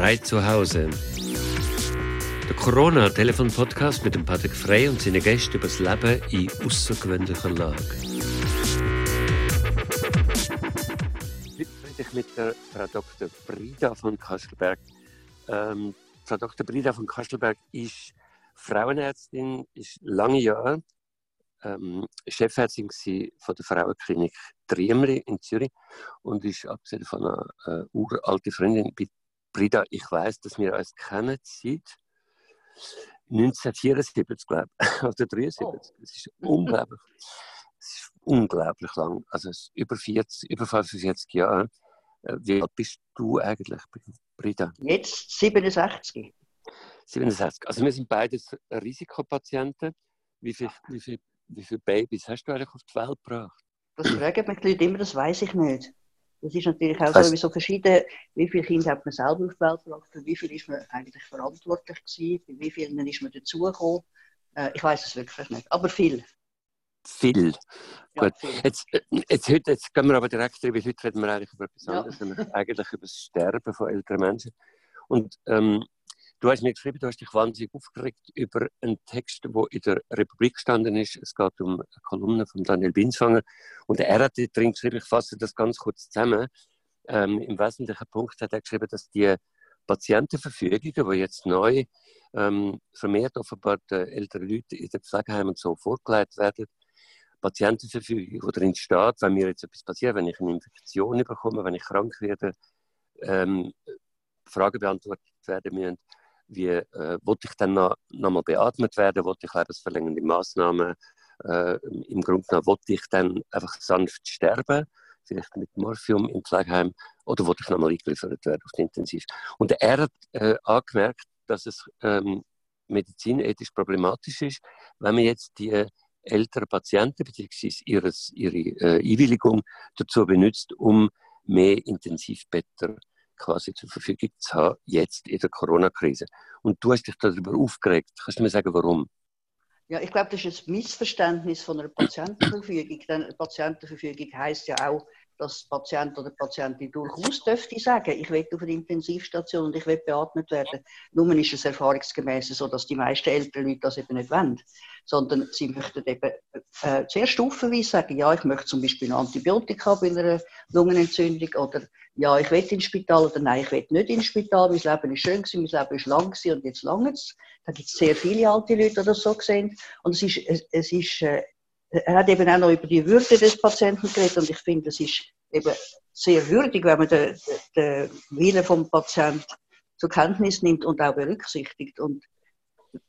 Frei zu Hause. Der Corona-Telefon-Podcast mit dem Patrick Frey und seinen Gästen über das Leben in außergewöhnlicher Lage. Heute spreche ich mit der Frau Dr. Brida von Kastelberg. Ähm, Frau Dr. Brida von Kastelberg ist Frauenärztin, ist lange Jahre ähm, Chefärztin von der Frauenklinik Triemli in Zürich und ist abgesehen von einer äh, uralte Freundin bei Brida. Ich weiß, dass wir uns kennen seit 1974, glaube ich, oder 73. Oh. Das ist unglaublich. Es ist unglaublich lang. Also über 40, über 45 Jahre. Äh, wie alt bist du eigentlich, Brida? Jetzt 67. 67. Also wir sind beides Risikopatienten. Wie viele wie viel wie viele Babys hast du eigentlich auf die Welt gebracht? Das fragen mich die Leute immer, das weiß ich nicht. Das ist natürlich auch so, so verschieden, wie viele Kinder hat man selber auf die Welt gebracht, für wie viele ist man eigentlich verantwortlich gewesen, für wie vielen ist man dazugekommen. Äh, ich weiß es wirklich nicht, aber viel. Viel. Ja, Gut. Viel. Jetzt, jetzt, heute, jetzt gehen wir aber direkt weil heute reden wir eigentlich über etwas anderes, ja. nämlich eigentlich über das Sterben von älteren Menschen. Und ähm, Du hast mir geschrieben, du hast dich wahnsinnig aufgeregt über einen Text, der in der Republik gestanden ist. Es geht um eine Kolumne von Daniel Binswanger. Und er hat drin geschrieben, ich fasse das ganz kurz zusammen. Ähm, Im wesentlichen Punkt hat er geschrieben, dass die Patientenverfügungen, die jetzt neu ähm, vermehrt offenbar den älteren Leuten in den Pflegeheimen so vorgelegt werden, Patientenverfügung, wo drin steht, wenn mir jetzt etwas passiert, wenn ich eine Infektion bekomme, wenn ich krank werde, ähm, Fragen beantwortet werden müssen, wie äh, wollte ich dann noch, noch mal beatmet werden, wollte ich lebensverlängernde Maßnahmen, äh, im Grunde genommen wollte ich dann einfach sanft sterben, vielleicht mit Morphium im Pflegeheim, oder wollte ich noch mal eingeliefert werden auf die Intensiv. Und er hat äh, angemerkt, dass es ähm, medizinethisch problematisch ist, wenn man jetzt die älteren Patienten bzw. ihre äh, Einwilligung dazu benutzt, um mehr Intensivbetten quasi zur Verfügung zu haben, jetzt in der Corona-Krise. Und du hast dich darüber aufgeregt. Kannst du mir sagen, warum? Ja, ich glaube, das ist ein Missverständnis von einer Patientenverfügung. Denn eine Patientenverfügung heißt ja auch, dass Patient oder Patientin durchaus dürfte sagen, ich will auf eine Intensivstation und ich will beatmet werden. Nun ist es erfahrungsgemäß so, dass die meisten älteren Leute das eben nicht wollen, sondern sie möchten eben äh, sehr stufenweise sagen, ja, ich möchte zum Beispiel Antibiotika bei einer Lungenentzündung oder ja, ich will ins Spital oder nein, ich will nicht ins Spital, mein Leben ist schön gewesen, mein Leben ist lang gewesen und jetzt lange es. Da gibt es sehr viele alte Leute, die das so sehen. Und es ist, es ist äh, er hat eben auch noch über die Würde des Patienten geredet und ich finde, es ist eben sehr würdig, wenn man den, den Willen vom Patienten zur Kenntnis nimmt und auch berücksichtigt. Und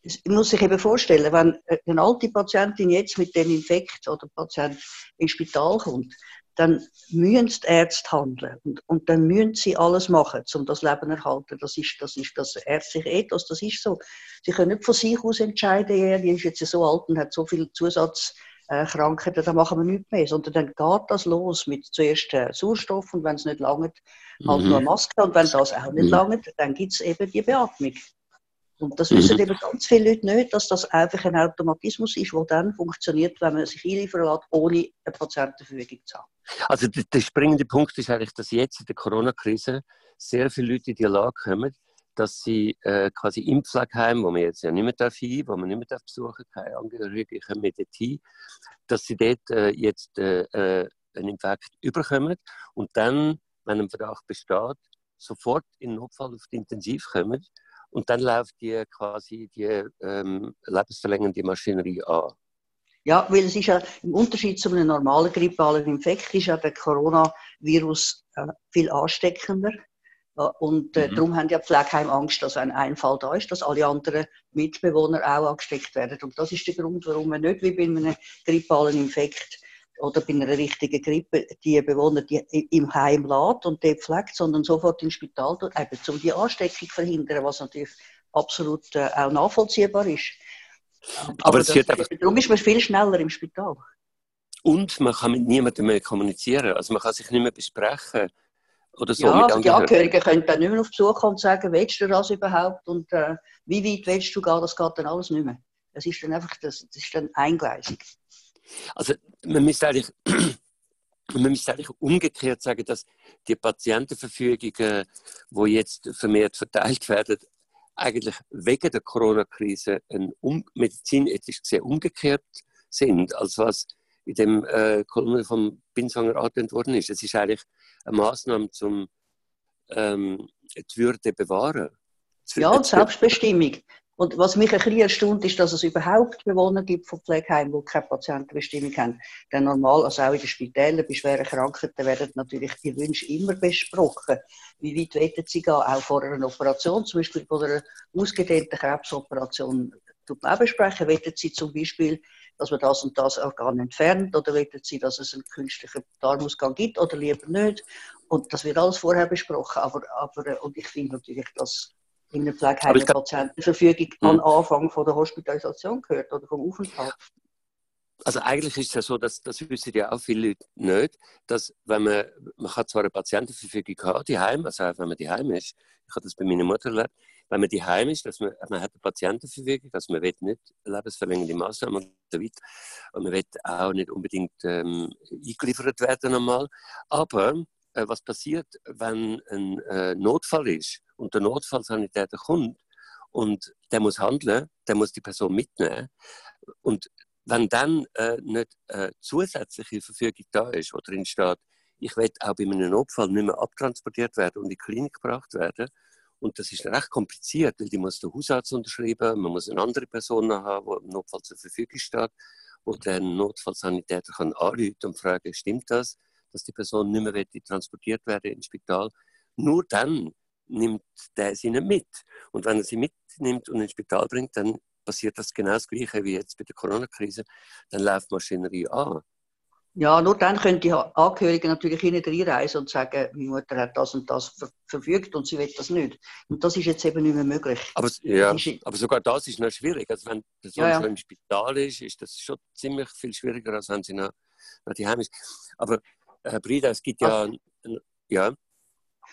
es muss sich eben vorstellen, wenn eine alte Patientin jetzt mit dem Infekt oder Patient ins Spital kommt, dann müssen die Ärzte handeln und, und dann müssen sie alles machen, um das Leben zu erhalten. Das ist das, ist das ärztliche Ethos, das ist so. Sie können nicht von sich aus entscheiden, ja, die ist jetzt so alt und hat so viel Zusatz äh, Krankheiten, da machen wir nichts mehr, sondern dann geht das los mit zuerst äh, Sauerstoff und wenn es nicht langt, halt mhm. nur Maske und wenn das auch nicht mhm. langt, dann gibt es eben die Beatmung. Und das wissen mhm. eben ganz viele Leute nicht, dass das einfach ein Automatismus ist, der dann funktioniert, wenn man sich einliefern lässt, ohne eine Patientenverfügung zu haben. Also der, der springende Punkt ist eigentlich, dass jetzt in der Corona-Krise sehr viele Leute in die Lage kommen, dass sie äh, quasi im Pflegeheim, wo man jetzt ja nicht mehr darf hin, wo man nicht mehr darf besuchen, keine Angehörige kommen dort hin, dass sie dort äh, jetzt äh, äh, einen Infekt überkommen und dann, wenn ein Verdacht besteht, sofort in Notfall auf die Intensiv kommen und dann läuft die quasi die ähm, lebensverlängernde Maschinerie an. Ja, weil es ist ja im Unterschied zu einem normalen grippalen Infekt ist ja der Coronavirus äh, viel ansteckender und äh, mhm. darum haben ja Pflegeheim Angst, dass wenn ein Fall da ist, dass alle anderen Mitbewohner auch angesteckt werden. Und das ist der Grund, warum man nicht wie bei einem grippalen Infekt oder bei einer richtigen Grippe die Bewohner die im Heim lädt und die pflegt, sondern sofort ins Spital tut, eben um die Ansteckung zu verhindern, was natürlich absolut äh, auch nachvollziehbar ist. Aber, Aber das, einfach... darum ist man viel schneller im Spital. Und man kann mit niemandem mehr kommunizieren. Also man kann sich nicht mehr besprechen. Oder so ja, also die Angehörigen können dann nicht mehr auf Besuch kommen und sagen, willst du das überhaupt und äh, wie weit willst du gehen, das geht dann alles nicht mehr. Das ist dann einfach, das, das ist dann eingleisig. Also man müsste eigentlich man müsste eigentlich umgekehrt sagen, dass die Patientenverfügungen, die jetzt vermehrt verteilt werden, eigentlich wegen der Corona-Krise um, medizinethisch gesehen umgekehrt sind, als was in dem äh, Kolumne vom Binswanger angewendet worden ist. Es ist eigentlich eine Maßnahme zum ähm, die Würde bewahren. Ja, und Selbstbestimmung. Und was mich ein bisschen erstaunt, ist, dass es überhaupt Bewohner gibt von Pflegeheimen, die keine Patientenbestimmung haben. Denn normal, also auch in den Spitälern, bei schweren Krankheiten, werden natürlich die Wünsche immer besprochen. Wie weit wollen sie gehen, auch vor einer Operation, zum Beispiel vor einer ausgedehnten Krebsoperation, tut man auch besprechen. Wollen sie zum Beispiel, dass man das und das Organ entfernt, oder wollen sie, dass es einen künstlichen Darmausgang gibt, oder lieber nicht? Und das wird alles vorher besprochen. Aber, aber und ich finde natürlich, dass in der Pflegeheim eine Patientenverfügung hm. an Anfang von der Hospitalisation gehört oder vom Aufenthalt. Also eigentlich ist es ja so, dass das wissen ja auch viele Leute nicht, dass wenn man, man kann zwar eine Patientenverfügung haben, die Heim, also auch wenn man die Heim ist, ich habe das bei meiner Mutter erlebt, wenn man die Heim ist, dass man, man hat eine Patientenverfügung, dass man will nicht lebensverlängernde Maßnahmen und so weiter. Und man will auch nicht unbedingt ähm, eingeliefert werden einmal, aber äh, was passiert, wenn ein äh, Notfall ist? Und der Notfallsanitäter kommt und der muss handeln, der muss die Person mitnehmen. Und wenn dann äh, nicht äh, zusätzliche Verfügung da ist, wo drin steht, ich will auch bei einem Notfall nicht mehr abtransportiert werden und in die Klinik gebracht werden, und das ist recht kompliziert, weil die muss der Hausarzt unterschreiben, man muss eine andere Person haben, die im Notfall zur Verfügung steht, wo der Notfallsanitäter kann anrufen und fragen, stimmt das, dass die Person nicht mehr transportiert werden ins Spital. Nur dann nimmt der sie nicht mit. Und wenn er sie mitnimmt und ins Spital bringt, dann passiert das genau das Gleiche wie jetzt bei der Corona-Krise. Dann läuft Maschinerie an. Ja, nur dann können die Angehörigen natürlich hinten reinreisen und sagen, meine Mutter hat das und das verfügt und sie will das nicht. Und das ist jetzt eben nicht mehr möglich. Aber, ja, aber sogar das ist noch schwierig. Also wenn die Person ja, ja. schon im Spital ist, ist das schon ziemlich viel schwieriger, als wenn sie noch, noch die Heim ist. Aber Herr Brida, es gibt ja... Ach. ja.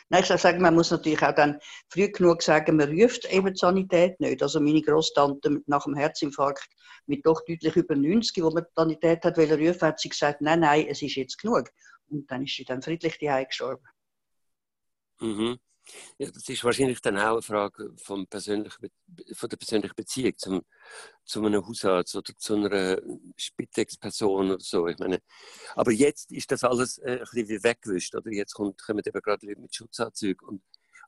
Nein, ich sage, man muss natürlich auch dann früh genug sagen, man ruft eben die Sanität nicht. Also meine Großtante nach dem Herzinfarkt mit doch deutlich über 90, wo man die Sanität hat wollen rufen, hat sie gesagt, nein, nein, es ist jetzt genug. Und dann ist sie dann friedlich die gestorben. Mhm. Ja, das ist wahrscheinlich dann auch eine Frage vom persönlichen, von der persönlichen Beziehung zum, zu einem Hausarzt oder zu einer Spitex-Person oder so. Ich meine, aber jetzt ist das alles äh, ein bisschen wie weggewischt. Oder jetzt kommt, kommen eben gerade Leute mit Schutzanzügen. Und,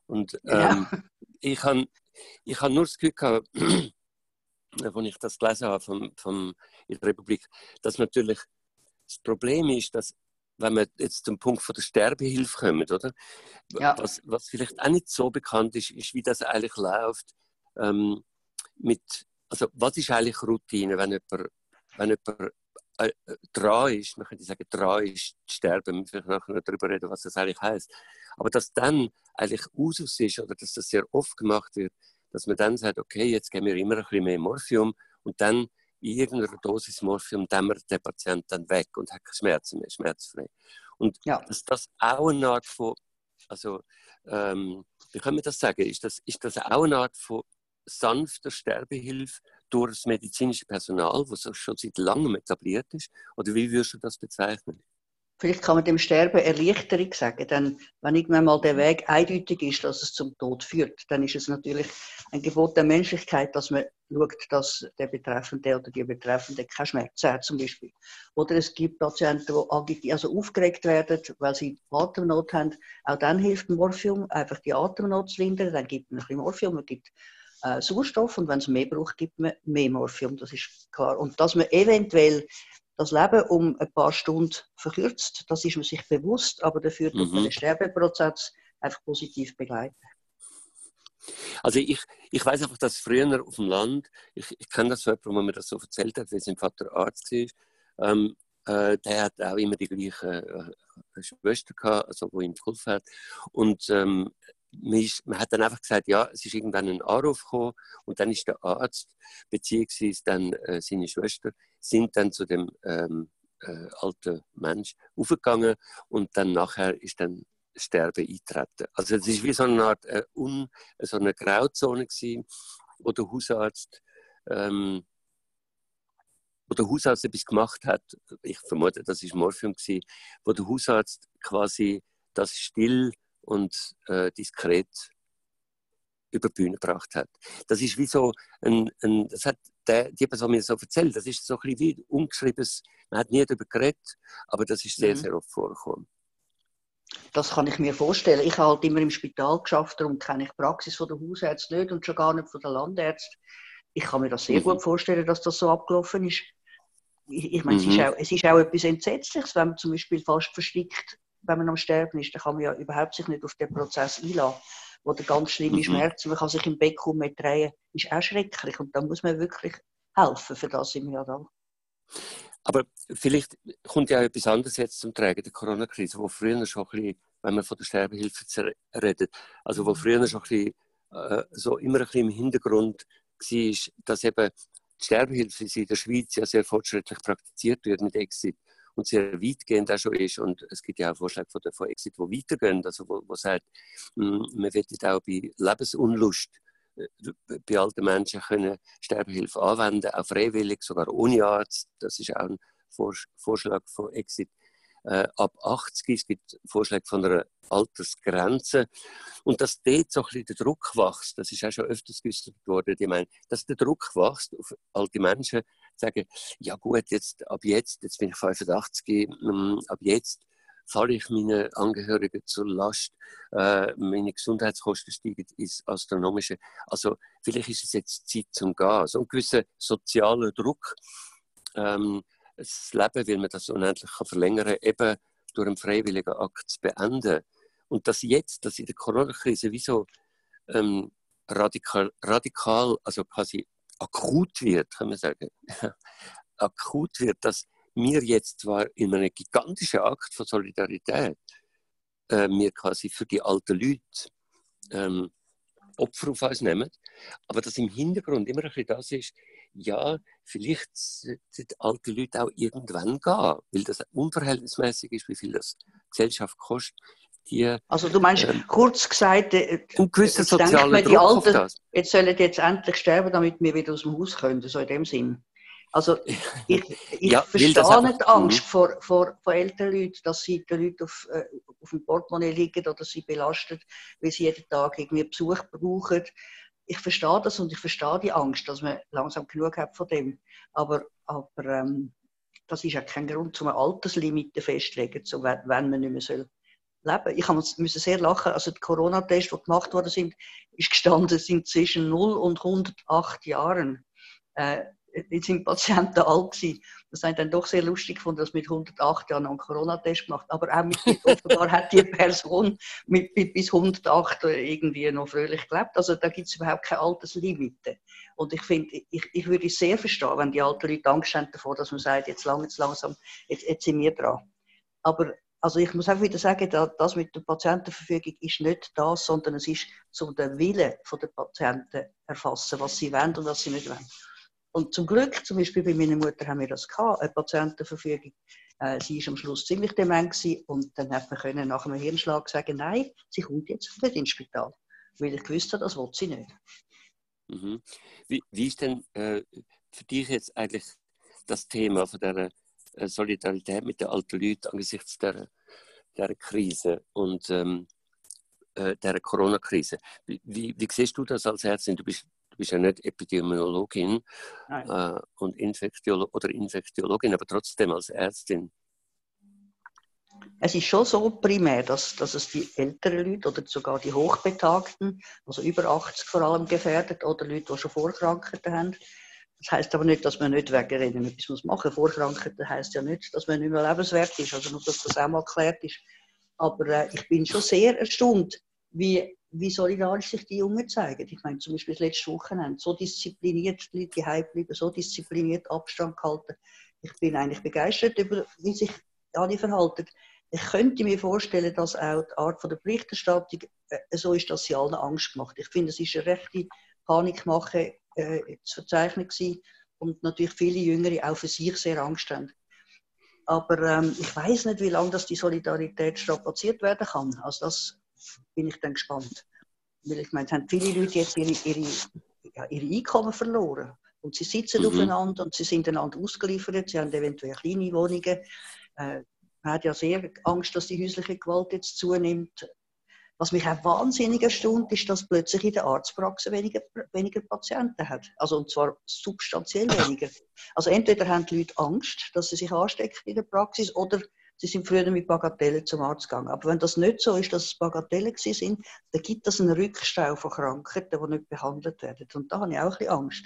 und ähm, ja. ich habe ich hab nur das Gefühl gehabt, als ich das gelesen habe vom, vom, in der Republik, dass natürlich das Problem ist, dass wenn wir jetzt zum Punkt von der Sterbehilfe kommen, oder? Ja. Was, was vielleicht auch nicht so bekannt ist, ist, wie das eigentlich läuft. Ähm, mit, also was ist eigentlich Routine, wenn jemand, wenn jemand äh, dran ist, man könnte sagen, dran ist zu sterben, vielleicht nachher darüber reden, was das eigentlich heißt. Aber dass dann eigentlich Usus ist, oder dass das sehr oft gemacht wird, dass man dann sagt, okay, jetzt geben wir immer ein bisschen mehr Morphium und dann in irgendeiner Dosis Morphium dämmert der Patient dann weg und hat keine Schmerzen mehr, schmerzfrei. Und ja. dass das auch eine Art von, also, ähm, wie kann man das sagen, ist das, ist das auch eine Art von sanfter Sterbehilfe durch das medizinische Personal, das schon seit langem etabliert ist? Oder wie würdest du das bezeichnen? Vielleicht kann man dem Sterben Erleichterung sagen, denn wenn irgendwann mal der Weg eindeutig ist, dass es zum Tod führt, dann ist es natürlich ein Gebot der Menschlichkeit, dass man schaut, dass der Betreffende oder die Betreffende keinen Schmerz hat, zum Beispiel. Oder es gibt Patienten, die also aufgeregt werden, weil sie Atemnot haben. Auch dann hilft Morphium, einfach die Atemnot zu lindern. Dann gibt man ein bisschen Morphium, man gibt äh, Sauerstoff und wenn es mehr braucht, gibt man mehr Morphium, das ist klar. Und dass man eventuell das Leben um ein paar Stunden verkürzt, das ist man sich bewusst, aber dafür tut man mhm. den Sterbeprozess einfach positiv begleiten. Also ich, ich weiß einfach, dass früher auf dem Land, ich, ich kenne das so jemand, wo mir das so erzählt hat, weil sein Vater Arzt war, ähm, äh, der hat auch immer die gleiche äh, Schwester gehabt, also wo ihm geholfen hat. Und ähm, man, ist, man, hat dann einfach gesagt, ja, es ist irgendwann ein Anruf gekommen und dann ist der Arzt beziehungsweise dann äh, seine Schwester sind dann zu dem ähm, äh, alten Mensch aufgegangen und dann nachher ist dann Sterben eintreten. Also es ist wie so eine Art äh, un, so eine Grauzone gewesen, wo der Hausarzt ähm, wo der Hausarzt etwas gemacht hat, ich vermute, das ist Morphium gewesen, wo der Hausarzt quasi das still und äh, diskret über die Bühne gebracht hat. Das ist wie so ein, ein das hat der, die Person mir so erzählt, das ist so ein bisschen wie ungeschriebenes, man hat nie darüber geredet, aber das ist sehr, mhm. sehr oft vorgekommen. Das kann ich mir vorstellen. Ich habe halt immer im Spital geschafft, darum kenne ich die Praxis von der Hausärzte nicht und schon gar nicht von der Landärzte. Ich kann mir das sehr mhm. gut vorstellen, dass das so abgelaufen ist. Ich, ich meine, mhm. es, ist mhm. auch, es ist auch etwas Entsetzliches, wenn man zum Beispiel fast verstickt, wenn man am Sterben ist, dann kann man ja überhaupt sich nicht auf den Prozess einlassen wo der ganz schlimme mhm. Schmerz, man kann sich im kaum mehr drehen, ist auch schrecklich. Und da muss man wirklich helfen, für das sind wir ja da. Aber vielleicht kommt ja auch etwas anderes jetzt zum Tragen der Corona-Krise, wo früher schon ein bisschen, wenn man von der Sterbehilfe redet, also wo früher schon ein bisschen, äh, so immer ein bisschen im Hintergrund war, dass eben die Sterbehilfe in der Schweiz ja sehr fortschrittlich praktiziert wird mit Exit und sehr weitgehend auch schon ist. Und es gibt ja auch Vorschläge von, der, von Exit, die weitergehen, also wo, wo sagt, hm, man wird auch bei Lebensunlust bei alten Menschen können Sterbehilfe anwenden, auch freiwillig, sogar ohne Arzt. Das ist auch ein Vorschlag von Exit. Äh, ab 80, es gibt Vorschläge von einer Altersgrenze. Und dass dort so ein bisschen der Druck wächst, das ist auch schon öfters geäußert worden, ich meine, dass der Druck wächst auf alte Menschen, sagen, ja gut, jetzt, ab jetzt, jetzt bin ich 85, ähm, ab jetzt falle ich meinen Angehörigen zur Last, äh, meine Gesundheitskosten steigen ins Astronomische. Also vielleicht ist es jetzt Zeit zum Gehen. So ein gewisser sozialer Druck, ähm, das Leben, weil man das unendlich kann verlängern kann, eben durch einen freiwilligen Akt zu beenden. Und dass jetzt, dass in der Corona-Krise wie so ähm, radikal, radikal, also quasi akut wird, kann man sagen, akut wird, dass wir jetzt zwar in einem gigantischen Akt von Solidarität äh, wir quasi für die alten Leute ähm, Opfer auf uns nehmen, aber dass im Hintergrund immer ein bisschen das ist, ja, vielleicht die alten Leute auch irgendwann gehen, weil das unverhältnismäßig ist, wie viel das Gesellschaft kostet. Die, also du meinst, äh, kurz gesagt, äh, ein gewisser sozialer Druck Alten. Jetzt sollen jetzt endlich sterben, damit wir wieder aus dem Haus können, so in dem Sinn. Also ich, ich ja, verstehe nicht die Angst mhm. vor, vor, vor älteren Leuten, dass sie den Leuten auf, äh, auf dem Portemonnaie liegen oder sie belastet, weil sie jeden Tag irgendwie Besuch brauchen. Ich verstehe das und ich verstehe die Angst, dass man langsam genug hat von dem. Aber, aber ähm, das ist ja kein Grund, um eine Alterslimite festzulegen, so, wenn, wenn man nicht mehr soll leben. Ich musste sehr lachen. Also die Corona-Tests, die gemacht worden sind, ist gestanden, sind zwischen 0 und 108 Jahren. Äh, jetzt sind Patienten alt gewesen. Das haben dann doch sehr lustig gefunden, dass mit 108 Jahren einen Corona-Test gemacht. Aber auch mit, offenbar hat die Person mit, mit, bis 108 irgendwie noch fröhlich gelebt. Also da gibt es überhaupt keine Alterslimite. Und ich finde, ich, ich würde es sehr verstehen, wenn die alten Leute Angst haben davor, dass man sagt, jetzt lang, jetzt langsam, jetzt, jetzt sind wir dran. Aber also ich muss auch wieder sagen, das mit der Patientenverfügung ist nicht das, sondern es ist so der Wille der Patienten erfassen, was sie wollen und was sie nicht wollen. Und zum Glück, zum Beispiel bei meiner Mutter haben wir das gehabt, eine Patientenverfügung. Äh, sie ist am Schluss ziemlich dement und dann hat man können nach einem Hirnschlag sagen, nein, sie kommt jetzt nicht ins Spital, weil ich gewusst habe, das will sie nicht. Mhm. Wie, wie, ist denn äh, für dich jetzt eigentlich das Thema von der äh, Solidarität mit den alten Leuten angesichts der, der Krise und ähm, äh, der Corona-Krise? Wie, wie, wie, siehst du das als Ärztin? Du bist du bist ja nicht Epidemiologin äh, und Infektiolo oder Infektiologin, aber trotzdem als Ärztin. Es ist schon so primär, dass, dass es die älteren Leute oder sogar die Hochbetagten, also über 80 vor allem gefährdet, oder Leute, die schon Vorkrankheiten haben. Das heißt aber nicht, dass man nicht wegen ihnen etwas machen muss. Vorkrankheiten heißt ja nicht, dass man nicht mehr lebenswert ist, also nur, dass das auch mal geklärt ist. Aber äh, ich bin schon sehr erstaunt, wie wie solidarisch sich die Jungen zeigen. Ich meine, zum Beispiel das letzte Wochenende, so diszipliniert die Leute daheim bleiben, so diszipliniert Abstand halten. Ich bin eigentlich begeistert über, wie sich alle verhalten. Ich könnte mir vorstellen, dass auch die Art der Berichterstattung äh, so ist, dass sie allen Angst macht. Ich finde, es ist eine rechte Panikmache äh, zu verzeichnen gewesen und natürlich viele Jüngere auch für sich sehr Angst haben. Aber ähm, ich weiß nicht, wie lange das die Solidarität strapaziert werden kann. Also das bin ich dann gespannt. Weil ich meine, es haben viele Leute jetzt ihre, ihre, ja, ihre Einkommen verloren. Und sie sitzen mhm. aufeinander und sie sind einander ausgeliefert, sie haben eventuell kleine Wohnungen. Äh, man hat ja sehr Angst, dass die häusliche Gewalt jetzt zunimmt. Was mich auch wahnsinnig erstaunt, ist, dass plötzlich in der Arztpraxis weniger, weniger Patienten hat. Also, und zwar substanziell weniger. Also, entweder haben die Leute Angst, dass sie sich anstecken in der Praxis, oder sie sind früher mit Bagatellen zum Arzt gegangen. Aber wenn das nicht so ist, dass es Bagatellen sind, dann gibt es einen Rückstau von Krankheiten, die nicht behandelt werden. Und da habe ich auch ein bisschen Angst.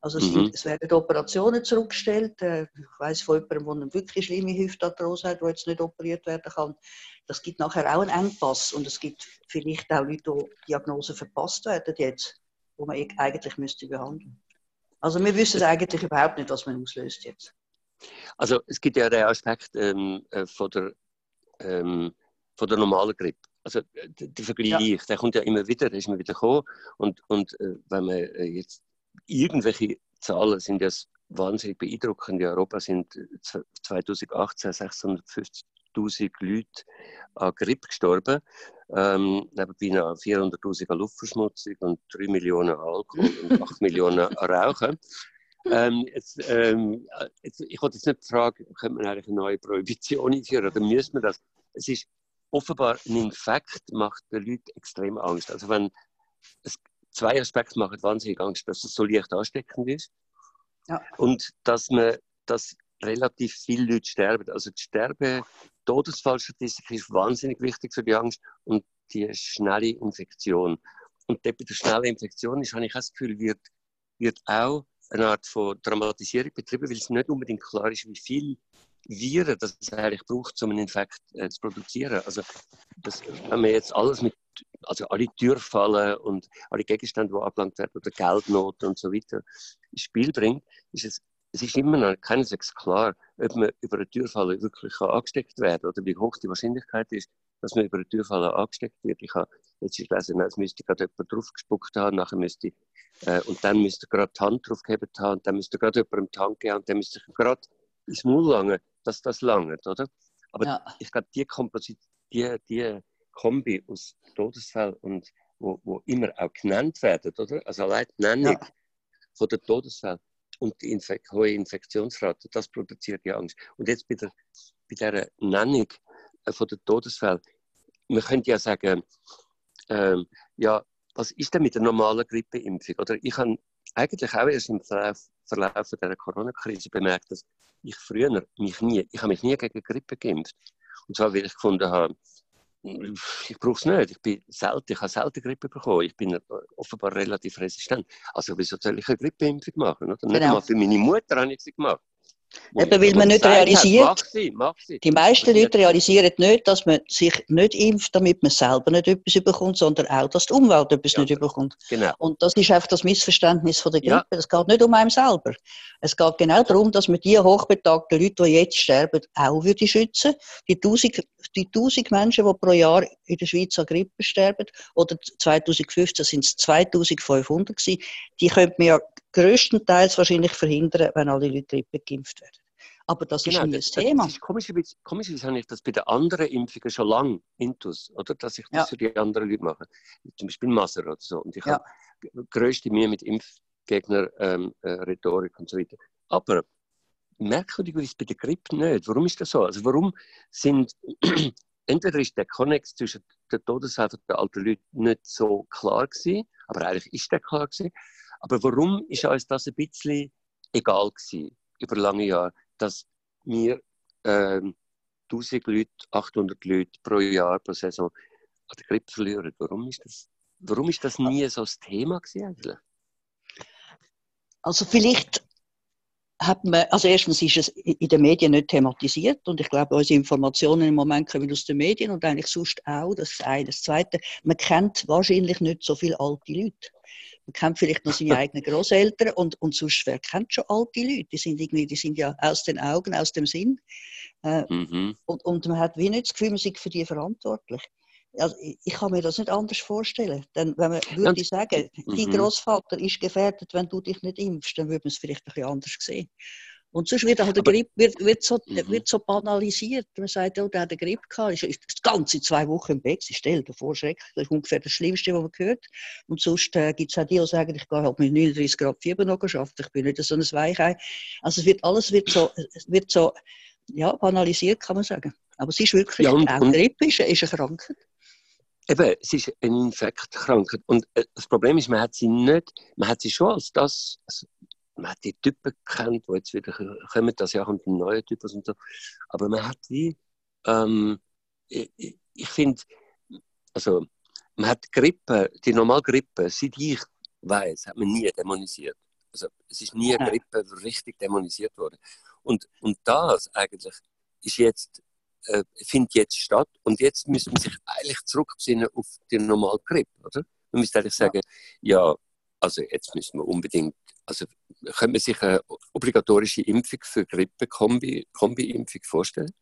Also es, mhm. es werden Operationen zurückgestellt. Äh, ich weiß von jemandem, der eine wirklich schlimme Hüftarthrose hat, die jetzt nicht operiert werden kann. Das gibt nachher auch einen Engpass und es gibt vielleicht auch Leute, die Diagnosen verpasst werden jetzt, wo man eigentlich müsste behandeln. Also wir wissen eigentlich überhaupt nicht, was man auslöst jetzt. Also es gibt ja den Aspekt ähm, äh, von, der, ähm, von der normalen Grippe. Also der, der Vergleich, ja. der kommt ja immer wieder, der ist immer wieder gekommen. Und, und äh, wenn man äh, jetzt irgendwelche Zahlen sind ja wahnsinnig beeindruckend. In Europa sind 2018 650.000 Leute an Grippe gestorben. Ähm, nebenbei noch 400.000 an Luftverschmutzung und 3 Millionen an Alkohol und 8 Millionen an Rauchen. Ähm, jetzt, ähm, jetzt, ich wollte jetzt nicht fragen, könnte man eigentlich eine neue Prohibition einführen oder müsste man das? Es ist offenbar ein Infekt, macht den Leuten extrem Angst. Also wenn es, zwei Aspekte machen wahnsinnig Angst, dass es so leicht ansteckend ist ja. und dass man, dass relativ viele Leute sterben. Also die Sterbe, Todesfallstatistik ist wahnsinnig wichtig für die Angst und die schnelle Infektion. Und bei der schnellen Infektion ist, habe ich das Gefühl, wird, wird auch eine Art von Dramatisierung betrieben, weil es nicht unbedingt klar ist, wie viel Viren das eigentlich braucht, um einen Infekt äh, zu produzieren. Also, das, wenn man jetzt alles mit, also alle Türfallen und alle Gegenstände, die abgelangt werden, oder Geldnoten und so weiter, ins Spiel bringt, ist es, es ist immer noch keineswegs klar, ob man über eine Türfalle wirklich angesteckt werden kann oder wie hoch die Wahrscheinlichkeit ist, dass man über eine Türfalle angesteckt wird. Ich habe jetzt gelesen, es müsste gerade jemand draufgespuckt haben, nachher müsste äh, und dann müsste gerade die Hand draufgehabt haben, und dann müsste gerade jemand im Tank gehen und dann müsste gerade ins Maul langen dass das langt, oder? Aber ja. ich glaube, die, Komposit die, die Kombi aus Todesfällen und wo, wo immer auch genannt werden, oder? Also allein die Nennung ja. von den Todesfällen und die Infek hohe Infektionsrate, das produziert ja Angst. Und jetzt bei der, bei der Nennung von den Todesfällen, man könnte ja sagen, ähm, ja, was ist denn mit der normalen Grippeimpfung? Oder ich habe eigentlich auch erst im Verlauf, Verlauf der Corona-Krise bemerkt, dass ich früher mich nie, ich habe mich nie gegen Grippe geimpft. Und zwar, weil ich gefunden habe, ich brauche es nicht. Ich bin selten, ich habe selten Grippe bekommen. Ich bin offenbar relativ resistent. Also wieso soll ich eine Grippeimpfung machen? Oder? Nicht genau. einmal für meine Mutter habe ich sie gemacht. Eben, weil man nicht realisiert, hat, mach sie, mach sie. die meisten Leute realisieren nicht, dass man sich nicht impft, damit man selber nicht etwas bekommt, sondern auch, dass die Umwelt etwas ja, nicht bekommt. Genau. Und das ist einfach das Missverständnis von der Grippe. Es ja. geht nicht um einen selber. Es geht genau darum, dass man die hochbetagten Leute, die jetzt sterben, auch würde schützen. Die tausend, die tausend Menschen, die pro Jahr in der Schweiz an Grippe sterben, oder 2015 sind es 2500 gewesen, die könnte man ja größtenteils wahrscheinlich verhindern, wenn alle Leute Grippe geimpft werden. Aber das genau, ist nie das, das Thema. Das komischerweise, komischerweise habe ich das bei den anderen Impfungen schon lange intus, oder? Dass ich das ja. für die anderen Leute mache. Zum Beispiel Masser oder so. Und ich ja. habe größte Mühe mit Impfgegner, ähm, äh, Rhetorik und so weiter. Aber merkwürdigerweise bei der Grippe nicht. Warum ist das so? Also warum sind entweder ist der Konnex zwischen der Todeshelfer der alten Leute nicht so klar gewesen, aber eigentlich ist der klar gewesen. Aber warum ist uns das ein bisschen egal gewesen, über lange Jahre, dass wir ähm, 1000 Leute, 800 Leute pro Jahr, pro Saison an der Grippe verlieren? Warum ist das, warum ist das nie so das Thema gewesen eigentlich? Also vielleicht hat man, also erstens ist es in den Medien nicht thematisiert und ich glaube, unsere Informationen im Moment kommen aus den Medien und eigentlich sonst auch, das ist eine. Das Zweite, man kennt wahrscheinlich nicht so viele alte Leute. Man kennt vielleicht noch seine eigenen Großeltern und, und sonst, wer kennt schon alte Leute? Die sind, irgendwie, die sind ja aus den Augen, aus dem Sinn. Äh, mhm. und, und man hat wie nicht das Gefühl, man sei für die verantwortlich. Also, ich kann mir das nicht anders vorstellen. Denn wenn man würde ja. sagen, dein mhm. Großvater ist gefährdet, wenn du dich nicht impfst, dann würde man es vielleicht ein bisschen anders sehen. Und sonst wird auch der Grippe wird, wird, so, mhm. wird so banalisiert. Man sagt, oh, der hat eine Grippe gehabt, ist, ist das ganze zwei Wochen im Bett. Sie stellt davor schrecklich. Das ist ungefähr das Schlimmste, was man hört. Und sonst äh, gibt es auch die, die sagen, ich gehe halt mit 39 Grad Fieber noch geschafft. Ich bin nicht so ein Weichei. Also es wird, alles wird so, wird so ja, banalisiert, kann man sagen. Aber es ist wirklich, ja, und, auch Grippe ist, ist eine Krankheit. Eben, es ist eine Infektkrankheit. Und äh, das Problem ist, man hat sie nicht, man hat sie schon als das, man hat die Typen gekannt, die jetzt wieder kommen, das Jahr kommt ein neuer Typ und so. Aber man hat wie, ähm, ich, ich finde, also, man hat Grippe, die normale Grippe, seit ich weiß, hat man nie dämonisiert. Also, es ist nie eine Grippe richtig dämonisiert worden. Und, und das eigentlich ist jetzt, äh, findet jetzt statt. Und jetzt müssen wir sich eigentlich zurückbesinnen auf die normale Grippe, oder? Man müsste eigentlich sagen, ja, also jetzt müssen wir unbedingt also können wir sich eine obligatorische Impfung für Grippe-Kombi-Impfung vorstellen?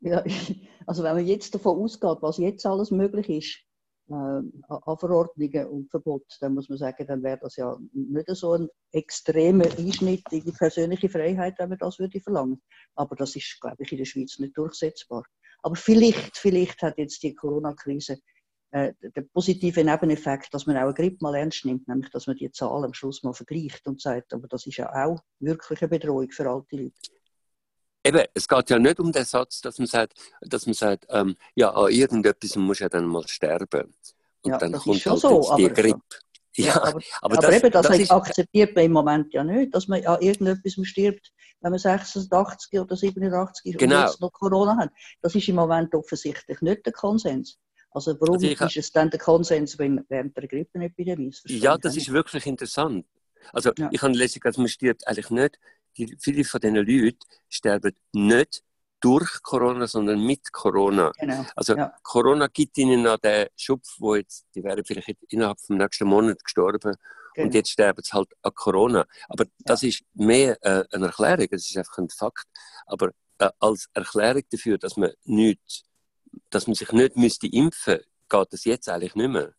Ja, also wenn man jetzt davon ausgeht, was jetzt alles möglich ist, äh, an Verordnungen und Verbot, dann muss man sagen, dann wäre das ja nicht so ein extremer Einschnitt in die persönliche Freiheit, wenn man das würde verlangen. Aber das ist, glaube ich, in der Schweiz nicht durchsetzbar. Aber vielleicht, vielleicht hat jetzt die Corona-Krise äh, der positive Nebeneffekt, dass man auch eine Grippe mal ernst nimmt, nämlich dass man die Zahlen am Schluss mal vergleicht und sagt, aber das ist ja auch wirklich eine Bedrohung für alte Leute. Eben, es geht ja nicht um den Satz, dass man sagt, dass man sagt ähm, ja, an irgendetwas muss ja dann mal sterben. Und ja, dann das kommt ist schon halt so, die Grippe. Ja, ja, aber, aber, aber, das, eben, das, das ist, akzeptiert man im Moment ja nicht, dass man an irgendetwas stirbt, wenn man 86 oder 87 ist genau. und jetzt noch Corona hat. Das ist im Moment offensichtlich nicht der Konsens. Also warum also ist es dann der Konsens während der Grippenepidemie? Ja, das ist wirklich interessant. Also ja. ich habe gelesen, dass man stirbt eigentlich nicht, die, viele von diesen Leuten sterben nicht durch Corona, sondern mit Corona. Genau. Also ja. Corona gibt ihnen noch den Schupf, wo jetzt, die wären vielleicht innerhalb des nächsten Monats gestorben genau. und jetzt sterben sie halt an Corona. Aber das ja. ist mehr äh, eine Erklärung, es ist einfach ein Fakt. Aber äh, als Erklärung dafür, dass man nichts dass man sich nicht müsste impfen geht das jetzt eigentlich nicht mehr.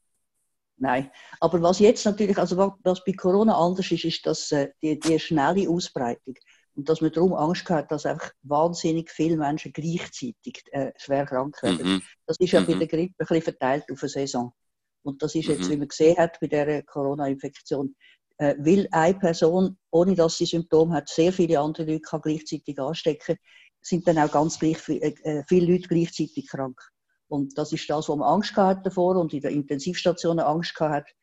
Nein, aber was jetzt natürlich, also was bei Corona anders ist, ist dass äh, die, die schnelle Ausbreitung und dass man darum Angst hat, dass einfach wahnsinnig viele Menschen gleichzeitig äh, schwer krank werden. Mhm. Das ist ja mhm. bei der Grippe ein bisschen verteilt auf eine Saison. Und das ist jetzt, mhm. wie man gesehen hat bei der Corona-Infektion, äh, weil eine Person, ohne dass sie Symptome hat, sehr viele andere Leute kann gleichzeitig anstecken sind dann auch ganz gleich viel, äh, äh, viele Leute gleichzeitig krank. Und das ist das, wo man Angst gehabt davor und in der Intensivstation Angst gehabt hat.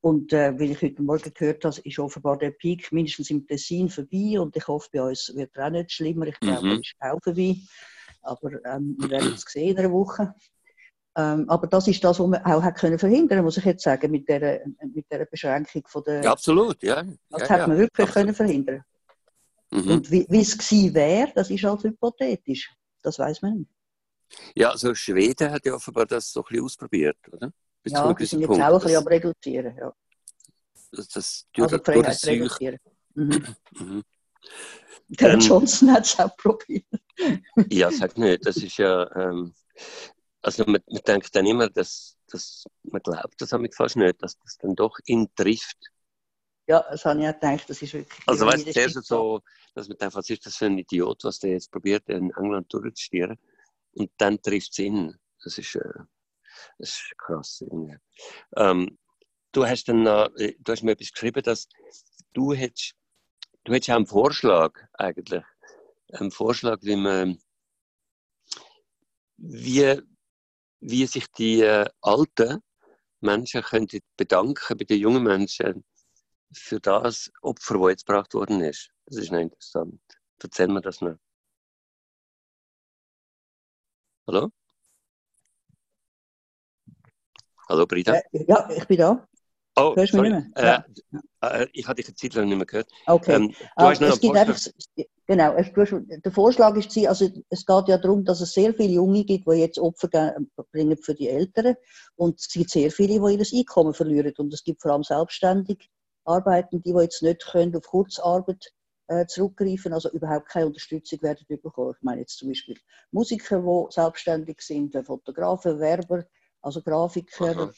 Und äh, wie ich heute Morgen gehört habe, ist offenbar der Peak mindestens im Tessin vorbei und ich hoffe, bei uns wird er auch nicht schlimmer. Ich glaube, mhm. er ist auch vorbei. Aber ähm, wir werden es sehen in einer Woche. Ähm, aber das ist das, was man auch hat können verhindern, muss ich jetzt sagen, mit der, mit der Beschränkung von der. Ja, absolut, ja. Das ja, hat ja. man wirklich können verhindern. Mhm. Und wie, es gewesen wäre, das ist halt hypothetisch. Das weiß man nicht. Ja, also Schweden hat ja offenbar das so ein bisschen ausprobiert, oder? Bis ja, die sind jetzt Punkt, auch ein bisschen am Reduzieren, ja. Das, das also die Freiheit reduzieren. Mhm. mhm. Der ähm, Johnson hat es auch probiert. ja, sag nicht, das ist ja... Ähm, also man, man, denkt dann immer, dass, dass man glaubt das fast nicht, dass das dann doch ihn trifft ja, das habe ich auch gedacht, das ist wirklich. Also, weißt du, zuerst so, dass man denkt, was ist das für ein Idiot, was der jetzt probiert, in England durchzustieren. Und dann trifft es ihn. Das ist, äh, das ist krass. Ähm, du hast dann äh, du hast mir etwas geschrieben, dass du hättest, du hättest auch einen Vorschlag, eigentlich. Einen Vorschlag, wie man, wie, wie sich die äh, alten Menschen könnten bedanken bei den jungen Menschen für das Opfer, das jetzt gebracht worden ist. Das ist noch interessant. Erzähl mir das noch. Hallo? Hallo, Brida? Äh, ja, ich bin da. Oh, Hörst sorry. Mich nicht mehr? Äh, äh, ich hatte dich eine Zeit lang nicht mehr gehört. Okay. Ähm, du ah, hast noch es gibt einfach, genau, der Vorschlag ist, also es geht ja darum, dass es sehr viele Junge gibt, die jetzt Opfer bringen für die Eltern und es gibt sehr viele, die ihr Einkommen verlieren und es gibt vor allem selbstständig arbeiten, die, die jetzt nicht können auf Kurzarbeit äh, zurückgreifen, also überhaupt keine Unterstützung werden bekommen. Ich meine jetzt zum Beispiel Musiker, die selbstständig sind, äh, Fotografen, Werber, also Grafiker.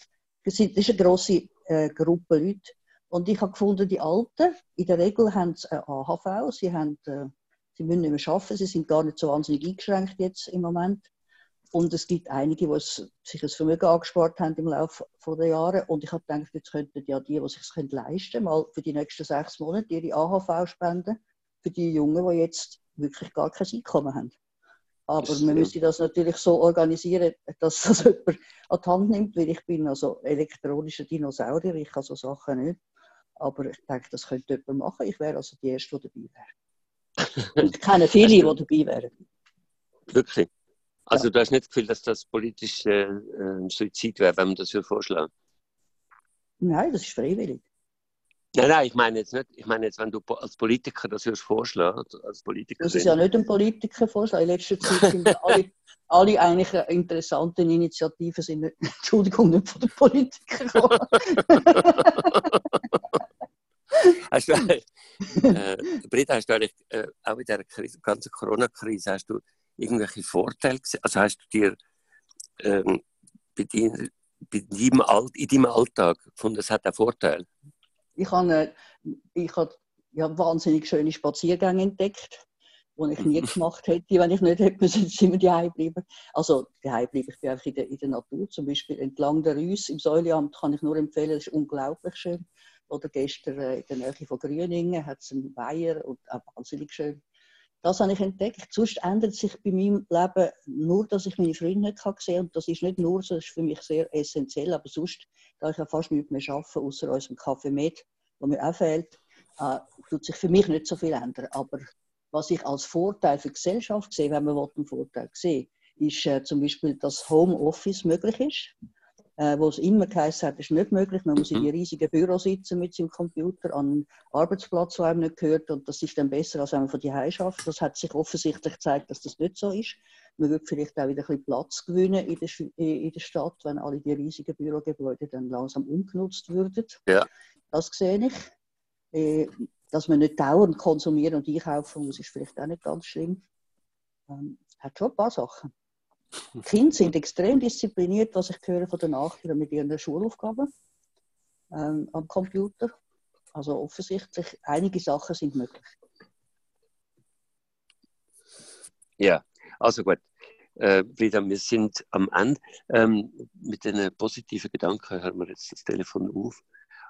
Das ist eine grosse äh, Gruppe Leute. Und ich habe gefunden, die Alten, in der Regel haben sie eine AHV, sie, haben, äh, sie müssen nicht mehr arbeiten, sie sind gar nicht so wahnsinnig eingeschränkt jetzt im Moment. Und es gibt einige, die sich ein Vermögen angespart haben im Laufe der Jahre. Und ich habe gedacht, jetzt könnten ja die, die sich es leisten können, mal für die nächsten sechs Monate ihre AHV spenden. Für die Jungen, die jetzt wirklich gar kein Einkommen haben. Aber man müsste das natürlich so organisieren, dass das jemand an die Hand nimmt, weil ich bin also elektronischer Dinosaurier, ich kann so Sachen nicht. Aber ich denke, das könnte jemand machen. Ich wäre also die Erste, die dabei wäre. ich kenne viele, die dabei wären. Wirklich? Also ja. du hast nicht das Gefühl, dass das politisch äh, Suizid wäre, wenn man das vorschlagen Nein, das ist freiwillig. Nein, nein, ich meine jetzt nicht, ich meine jetzt, wenn du als Politiker das würdest vorschlagen, als Politiker. Das ist ja nicht ein Politiker vorschlagen. In letzter Zeit sind alle, alle eigentlich interessanten Initiativen sind nicht, Entschuldigung, nicht von den Politikern hast du, äh, Britta, hast du eigentlich äh, auch in der Krise, ganzen Corona-Krise, hast du irgendwelche Vorteile gesehen? Also hast du dir ähm, bei dir, bei deinem Alt, in deinem Alltag gefunden, es hat einen Vorteil? Ich habe, ich habe ja, wahnsinnig schöne Spaziergänge entdeckt, die ich nie gemacht hätte, wenn ich nicht hätte müssen, immer daheim bleiben. Also daheim bleiben, ich bin einfach in der, in der Natur, zum Beispiel entlang der Rüss im Säuleamt kann ich nur empfehlen, das ist unglaublich schön. Oder gestern äh, in der Nähe von Grüningen hat es einen Weiher und auch wahnsinnig schön. Das habe ich entdeckt. Sonst ändert sich bei meinem Leben nur, dass ich meine Freunde nicht gesehen habe. Und das ist nicht nur so, das ist für mich sehr essentiell. Aber sonst, da ich ja fast nichts mehr arbeite, außer unserem Kaffee mit, wo mir auch fehlt, äh, tut sich für mich nicht so viel ändern. Aber was ich als Vorteil für die Gesellschaft sehe, wenn man einen Vorteil sehen ist äh, zum Beispiel, dass Homeoffice möglich ist äh, wo es immer geheißen hat, ist nicht möglich. Man muss in die mhm. riesigen Büro sitzen mit seinem Computer an einem Arbeitsplatz, der einem nicht gehört. Und das ist dann besser, als wenn man von die schafft. Das hat sich offensichtlich gezeigt, dass das nicht so ist. Man wird vielleicht auch wieder ein bisschen Platz gewinnen in der, in der Stadt, wenn alle die riesigen Bürogebäude dann langsam umgenutzt würden. Ja. Das sehe ich. Äh, dass man nicht dauernd konsumieren und einkaufen muss, ist vielleicht auch nicht ganz schlimm. Ähm, hat schon ein paar Sachen. Die Kinder sind extrem diszipliniert, was ich höre von den Nachbarn mit ihren Schulaufgaben ähm, am Computer. Also offensichtlich, einige Sachen sind möglich. Ja, also gut. Äh, Frida, wir sind am Ende. Ähm, mit den positiven Gedanken hören wir jetzt das Telefon auf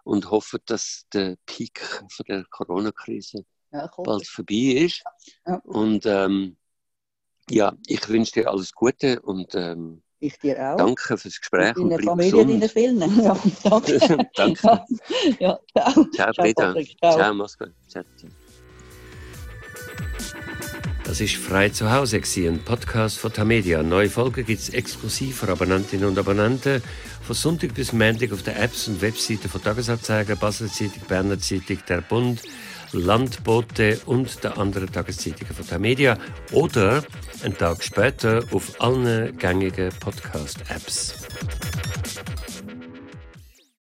und hoffen, dass der Peak von der Corona-Krise ja, bald vorbei ist. Ja. Und ähm, ja, ich wünsche dir alles Gute und ähm, ich dir auch. Danke fürs Gespräch. Und deine Familie, deine Filme. Ja, danke. danke. Ja, ciao. Ciao, Peter. Ciao, ciao mach's gut. Ciao, ciao. Das ist «Frei zu Hause», ein Podcast von Tamedia. Neue Folgen gibt es exklusiv für Abonnentinnen und Abonnenten von Sonntag bis Montag auf den Apps und Webseiten von Tagesanzeiger, Basel Zeitung, Berner Zeitung, Der Bund, Landbote und der anderen Tageszeitungen von der Media oder einen Tag später auf allen gängigen Podcast-Apps.